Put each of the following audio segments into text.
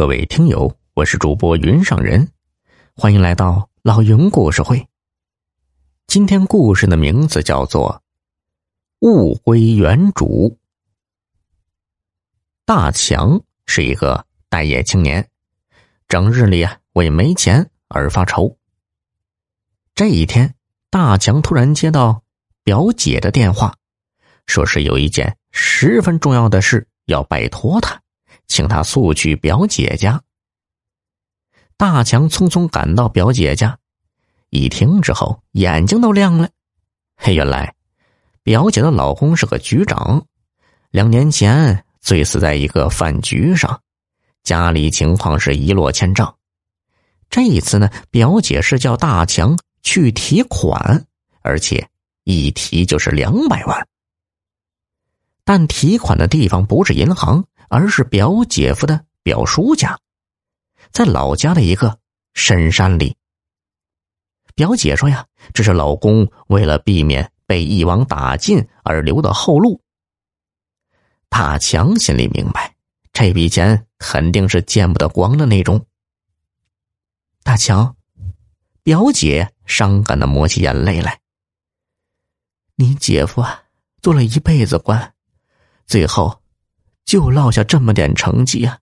各位听友，我是主播云上人，欢迎来到老云故事会。今天故事的名字叫做《物归原主》。大强是一个待业青年，整日里啊为没钱而发愁。这一天，大强突然接到表姐的电话，说是有一件十分重要的事要拜托他。请他速去表姐家。大强匆匆赶到表姐家，一听之后眼睛都亮了。嘿，原来表姐的老公是个局长，两年前醉死在一个饭局上，家里情况是一落千丈。这一次呢，表姐是叫大强去提款，而且一提就是两百万。但提款的地方不是银行。而是表姐夫的表叔家，在老家的一个深山里。表姐说呀，这是老公为了避免被一网打尽而留的后路。大强心里明白，这笔钱肯定是见不得光的那种。大强，表姐伤感的抹起眼泪来。你姐夫啊，做了一辈子官，最后。就落下这么点成绩啊！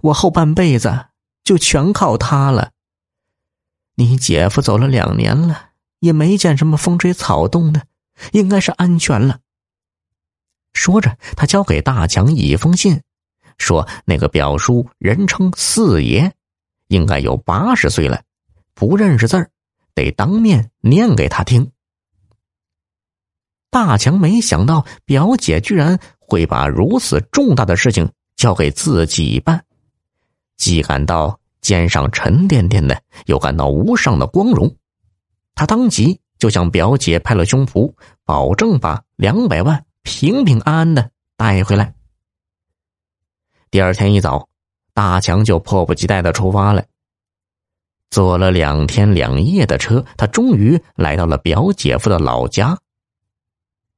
我后半辈子就全靠他了。你姐夫走了两年了，也没见什么风吹草动的，应该是安全了。说着，他交给大强一封信，说那个表叔人称四爷，应该有八十岁了，不认识字儿，得当面念给他听。大强没想到表姐居然。会把如此重大的事情交给自己办，既感到肩上沉甸甸的，又感到无上的光荣。他当即就向表姐拍了胸脯，保证把两百万平平安安的带回来。第二天一早，大强就迫不及待的出发了。坐了两天两夜的车，他终于来到了表姐夫的老家。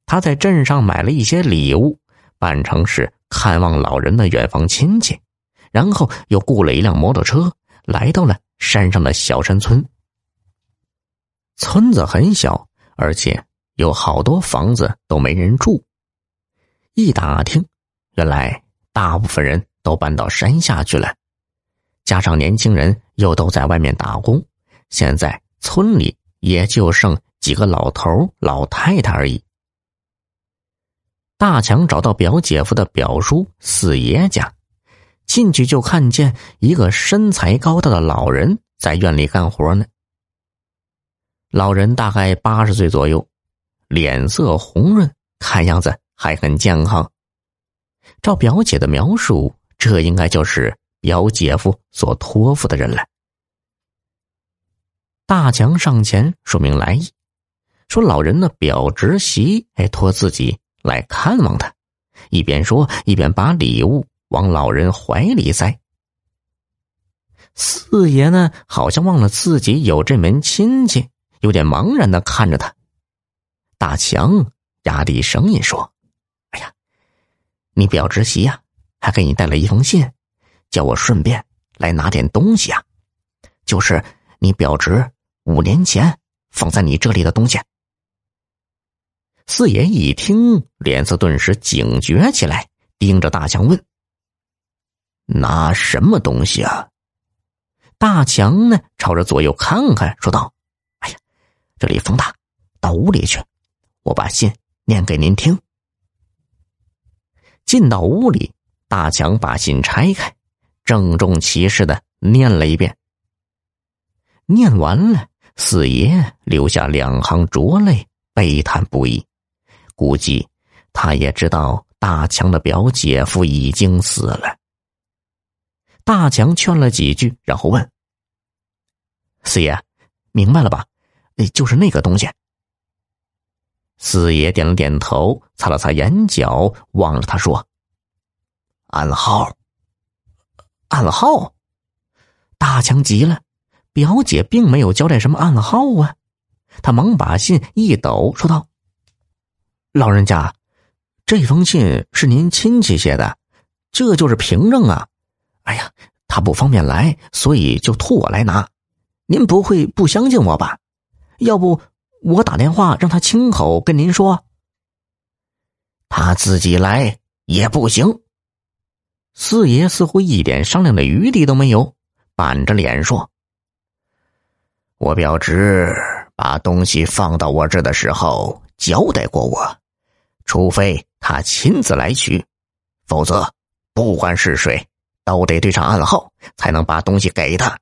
他在镇上买了一些礼物。扮成是看望老人的远房亲戚，然后又雇了一辆摩托车，来到了山上的小山村。村子很小，而且有好多房子都没人住。一打听，原来大部分人都搬到山下去了，加上年轻人又都在外面打工，现在村里也就剩几个老头老太太而已。大强找到表姐夫的表叔四爷家，进去就看见一个身材高大的老人在院里干活呢。老人大概八十岁左右，脸色红润，看样子还很健康。照表姐的描述，这应该就是表姐夫所托付的人了。大强上前说明来意，说老人的表侄媳哎托自己。来看望他，一边说一边把礼物往老人怀里塞。四爷呢，好像忘了自己有这门亲戚，有点茫然的看着他。大强压低声音说：“哎呀，你表侄媳呀，还给你带了一封信，叫我顺便来拿点东西啊，就是你表侄五年前放在你这里的东西。”四爷一听，脸色顿时警觉起来，盯着大强问：“拿什么东西啊？”大强呢，朝着左右看看，说道：“哎呀，这里风大，到屋里去，我把信念给您听。”进到屋里，大强把信拆开，郑重其事的念了一遍。念完了，四爷流下两行浊泪，悲叹不已。估计他也知道大强的表姐夫已经死了。大强劝了几句，然后问：“四爷，明白了吧？就是那个东西。”四爷点了点头，擦了擦眼角，望着他说：“暗号。”暗号。大强急了，表姐并没有交代什么暗号啊！他忙把信一抖，说道。老人家，这封信是您亲戚写的，这就是凭证啊！哎呀，他不方便来，所以就托我来拿。您不会不相信我吧？要不我打电话让他亲口跟您说。他自己来也不行。四爷似乎一点商量的余地都没有，板着脸说：“我表侄把东西放到我这的时候交代过我，除非他亲自来取，否则不管是谁，都得对上暗号，才能把东西给他。”